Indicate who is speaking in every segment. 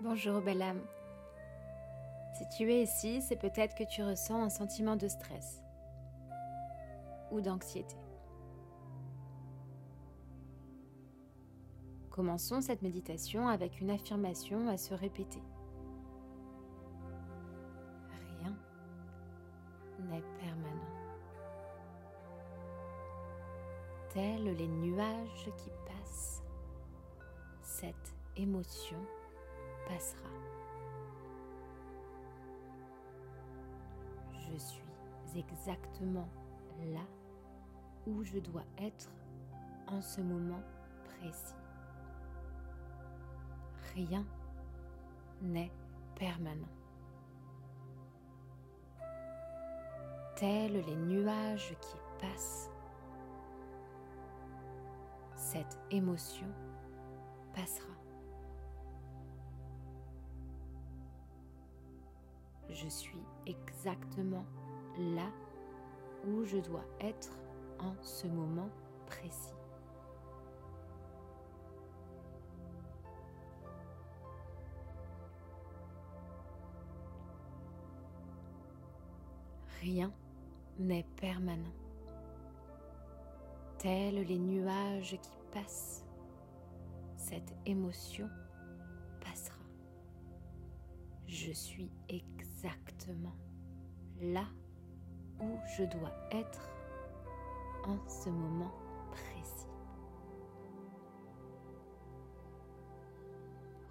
Speaker 1: Bonjour belle âme. Si tu es ici, c'est peut-être que tu ressens un sentiment de stress ou d'anxiété. Commençons cette méditation avec une affirmation à se répéter. Rien n'est permanent. Tels les nuages qui passent, cette émotion Je suis exactement là où je dois être en ce moment précis. Rien n'est permanent. Tels les nuages qui passent, cette émotion passera. Je suis exactement là où je dois être en ce moment précis. Rien n'est permanent. Tels les nuages qui passent, cette émotion passera je suis exactement là où je dois être en ce moment précis.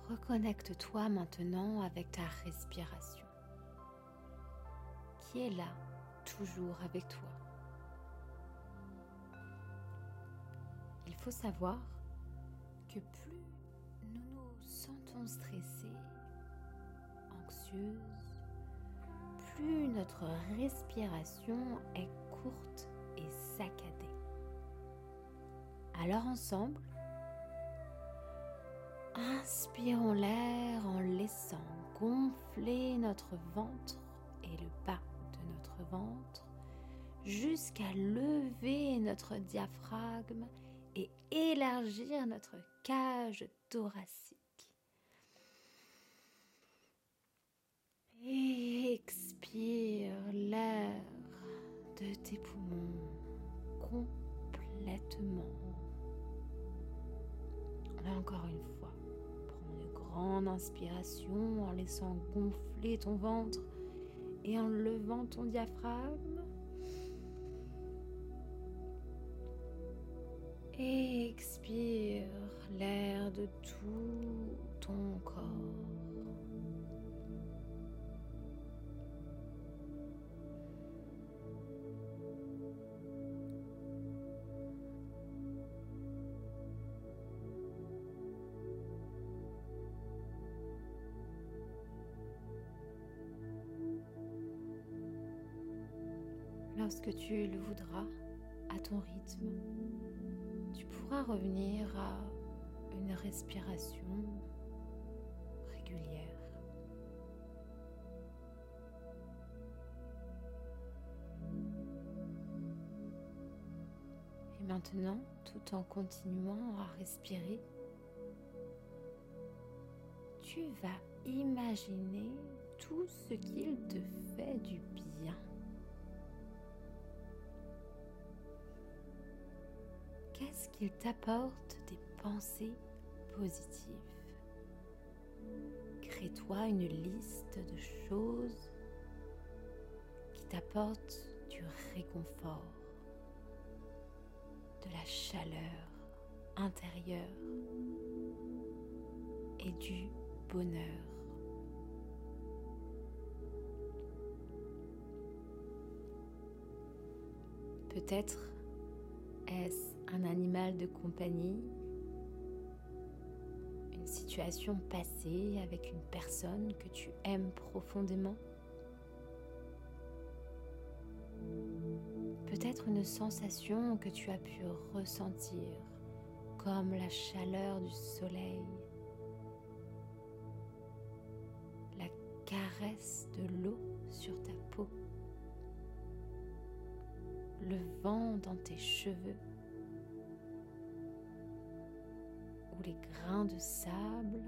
Speaker 1: Reconnecte-toi maintenant avec ta respiration qui est là toujours avec toi. Il faut savoir que plus nous nous sentons stressés plus notre respiration est courte et saccadée. Alors ensemble, inspirons l'air en laissant gonfler notre ventre et le bas de notre ventre jusqu'à lever notre diaphragme et élargir notre cage thoracique. expire l'air de tes poumons complètement. Encore une fois, prends une grande inspiration en laissant gonfler ton ventre et en levant ton diaphragme. expire l'air de tout ton corps. Lorsque tu le voudras, à ton rythme, tu pourras revenir à une respiration régulière. Et maintenant, tout en continuant à respirer, tu vas imaginer tout ce qu'il te fait du bien. Qu'il t'apporte des pensées positives Crée-toi une liste de choses qui t'apportent du réconfort, de la chaleur intérieure et du bonheur. Peut-être est-ce un animal de compagnie Une situation passée avec une personne que tu aimes profondément. Peut-être une sensation que tu as pu ressentir comme la chaleur du soleil, la caresse de l'eau sur ta peau le vent dans tes cheveux de sable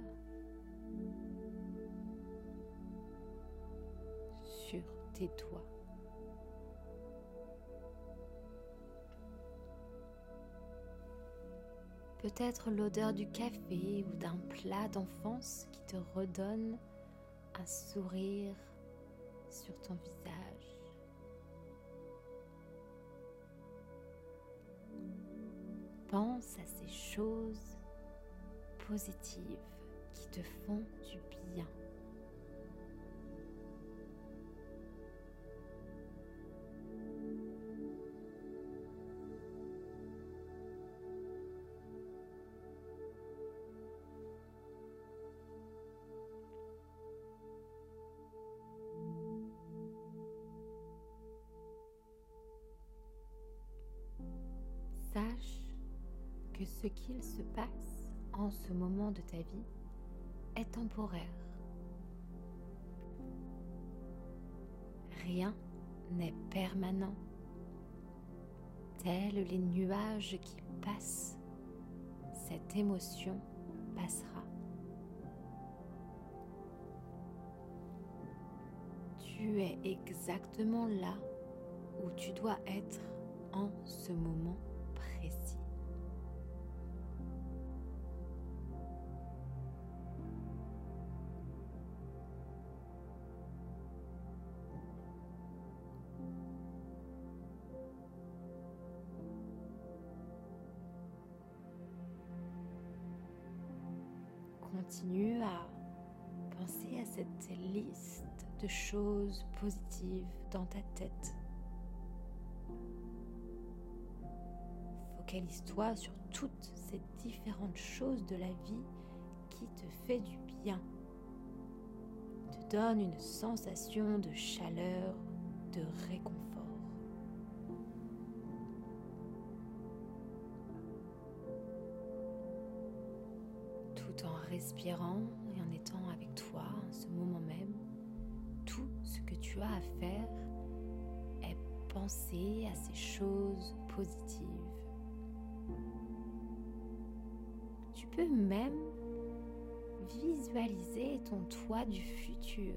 Speaker 1: sur tes toits. Peut-être l'odeur du café ou d'un plat d'enfance qui te redonne un sourire sur ton visage. pense à ces choses positives qui te font du bien. Sache que ce qu'il se passe ce moment de ta vie est temporaire. Rien n'est permanent, tels les nuages qui passent. Cette émotion passera. Tu es exactement là où tu dois être en ce moment Continue à penser à cette liste de choses positives dans ta tête. Focalise-toi sur toutes ces différentes choses de la vie qui te fait du bien, te donne une sensation de chaleur, de réconfort. Respirant et en étant avec toi en ce moment même, tout ce que tu as à faire est penser à ces choses positives Tu peux même visualiser ton toit du futur.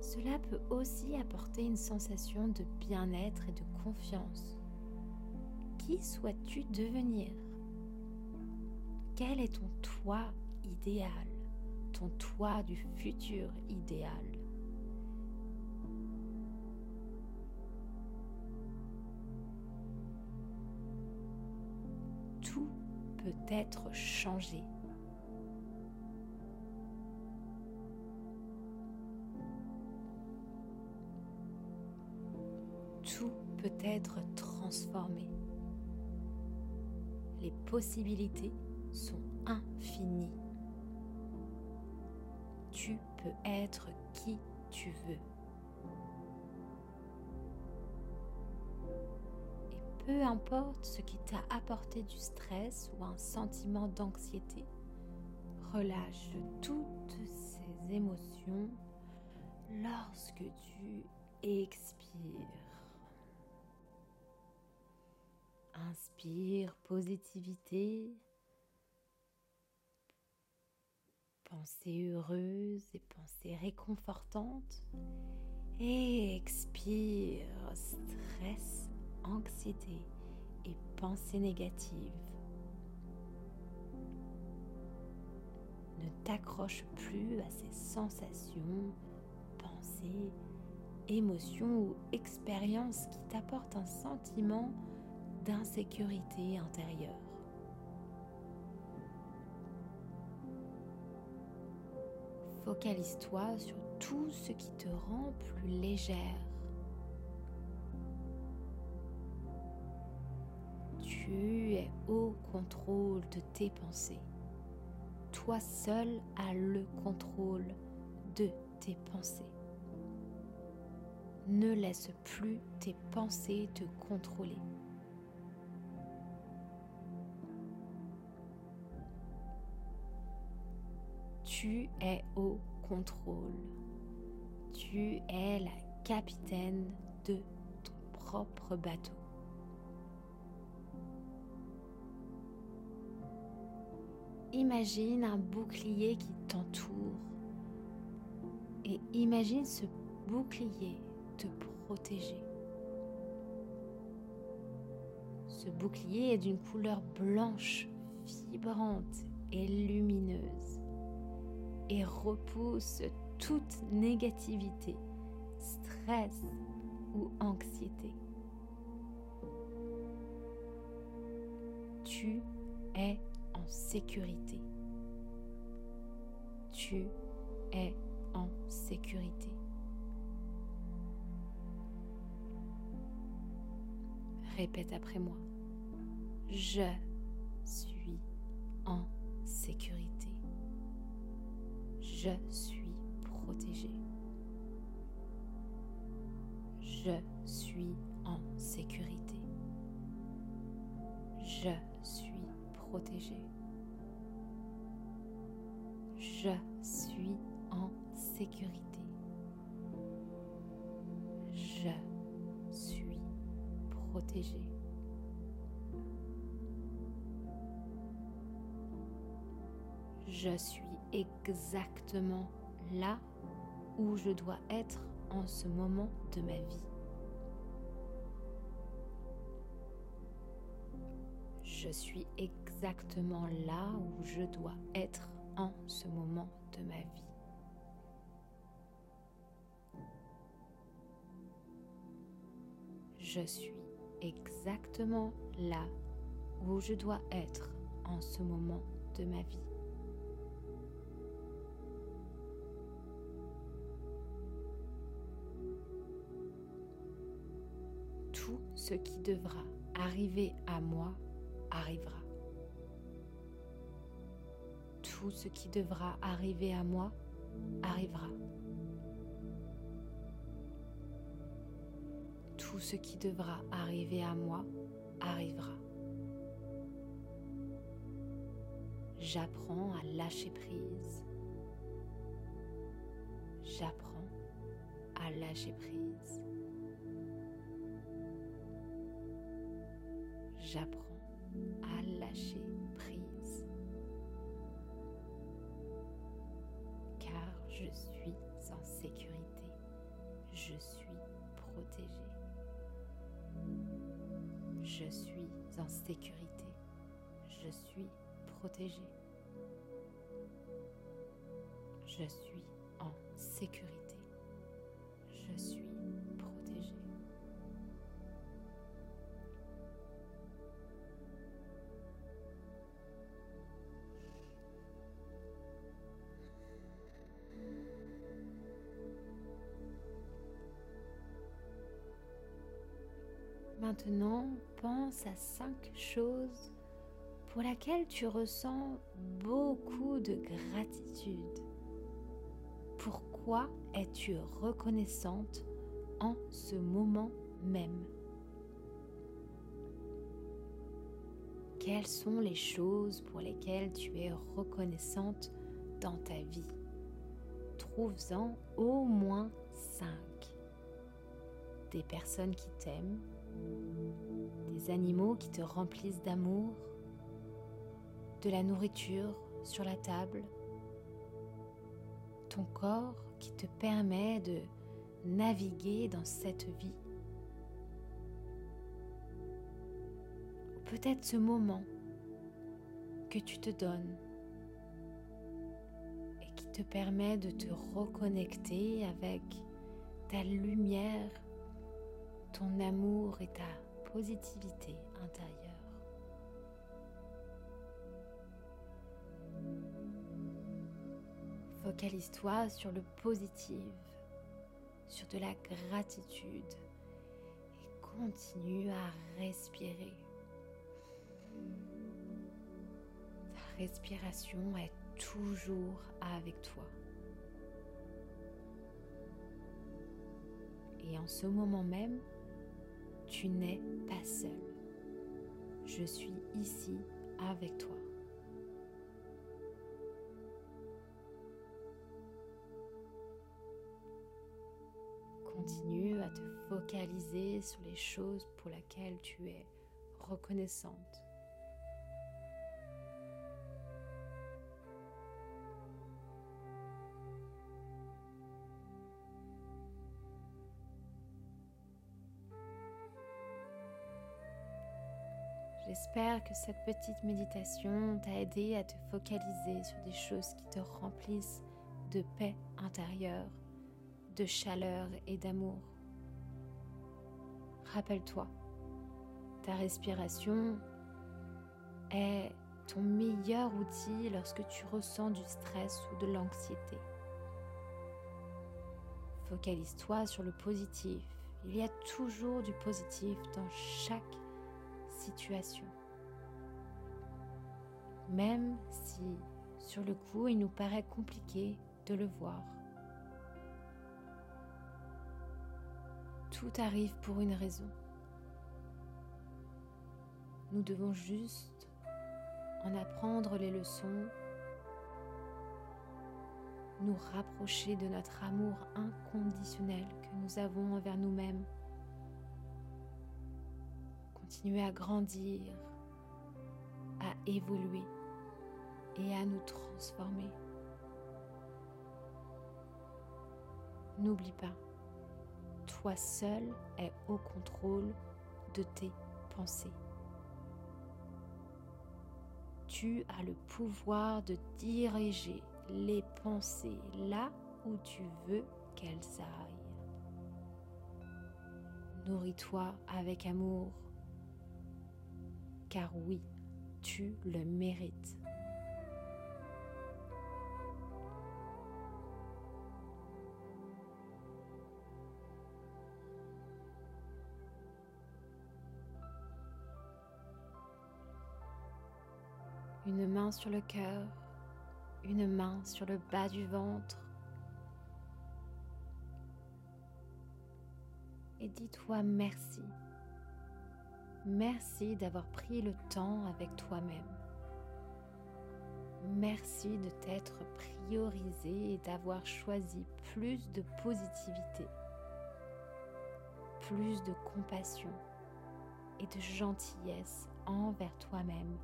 Speaker 1: Cela peut aussi apporter une sensation de bien-être et de confiance. Qui souhaites-tu devenir? Quel est ton toit idéal? Ton toit du futur idéal? Peut être changé. Tout peut être transformé. Les possibilités sont infinies. Tu peux être qui tu veux. peu importe ce qui t'a apporté du stress ou un sentiment d'anxiété, relâche toutes ces émotions lorsque tu expires. Inspire positivité, pensée heureuse et pensée réconfortante. Et expire stress anxiété et pensées négatives. Ne t'accroche plus à ces sensations, pensées, émotions ou expériences qui t'apportent un sentiment d'insécurité intérieure. Focalise-toi sur tout ce qui te rend plus légère Tu es au contrôle de tes pensées. Toi seul as le contrôle de tes pensées. Ne laisse plus tes pensées te contrôler. Tu es au contrôle. Tu es la capitaine de ton propre bateau. Imagine un bouclier qui t'entoure, et imagine ce bouclier te protéger. Ce bouclier est d'une couleur blanche, vibrante et lumineuse et repousse toute négativité, stress ou anxiété. Tu es en sécurité. Tu es en sécurité. Répète après moi. Je suis en sécurité. Je suis protégé. Je suis en sécurité. Je suis protégé. Je suis en sécurité. Je suis protégé. Je suis exactement là où je dois être en ce moment de ma vie. Je suis exactement là où je dois être en ce moment de ma vie. Je suis exactement là où je dois être en ce moment de ma vie. Ce qui devra arriver à moi arrivera. Tout ce qui devra arriver à moi arrivera. Tout ce qui devra arriver à moi arrivera. J'apprends à lâcher prise. J'apprends à lâcher prise. J'apprends à lâcher prise. Car je suis en sécurité. Je suis protégée. Je suis en sécurité. Je suis protégée. Je suis en sécurité. Je suis Maintenant, pense à cinq choses pour lesquelles tu ressens beaucoup de gratitude. Pourquoi es-tu reconnaissante en ce moment même? Quelles sont les choses pour lesquelles tu es reconnaissante dans ta vie? Trouve-en au moins cinq. Des personnes qui t'aiment, des animaux qui te remplissent d'amour, de la nourriture sur la table, ton corps qui te permet de naviguer dans cette vie. Peut-être ce moment que tu te donnes et qui te permet de te reconnecter avec ta lumière ton amour et ta positivité intérieure. Focalise-toi sur le positif, sur de la gratitude et continue à respirer. Ta respiration est toujours avec toi. Et en ce moment même, tu n'es pas seul. Je suis ici avec toi. Continue à te focaliser sur les choses pour lesquelles tu es reconnaissante. J'espère que cette petite méditation t'a aidé à te focaliser sur des choses qui te remplissent de paix intérieure, de chaleur et d'amour. Rappelle-toi, ta respiration est ton meilleur outil lorsque tu ressens du stress ou de l'anxiété. Focalise-toi sur le positif. Il y a toujours du positif dans chaque situation. Même si sur le coup il nous paraît compliqué de le voir. Tout arrive pour une raison. Nous devons juste en apprendre les leçons, nous rapprocher de notre amour inconditionnel que nous avons envers nous-mêmes, continuer à grandir, à évoluer et à nous transformer. N'oublie pas, toi seul es au contrôle de tes pensées. Tu as le pouvoir de diriger les pensées là où tu veux qu'elles aillent. Nourris-toi avec amour, car oui, tu le mérites. Sur le cœur, une main sur le bas du ventre. Et dis-toi merci. Merci d'avoir pris le temps avec toi-même. Merci de t'être priorisé et d'avoir choisi plus de positivité, plus de compassion et de gentillesse envers toi-même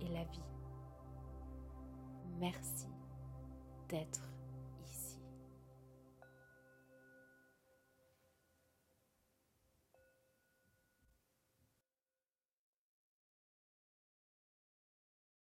Speaker 1: et la vie. Merci d'être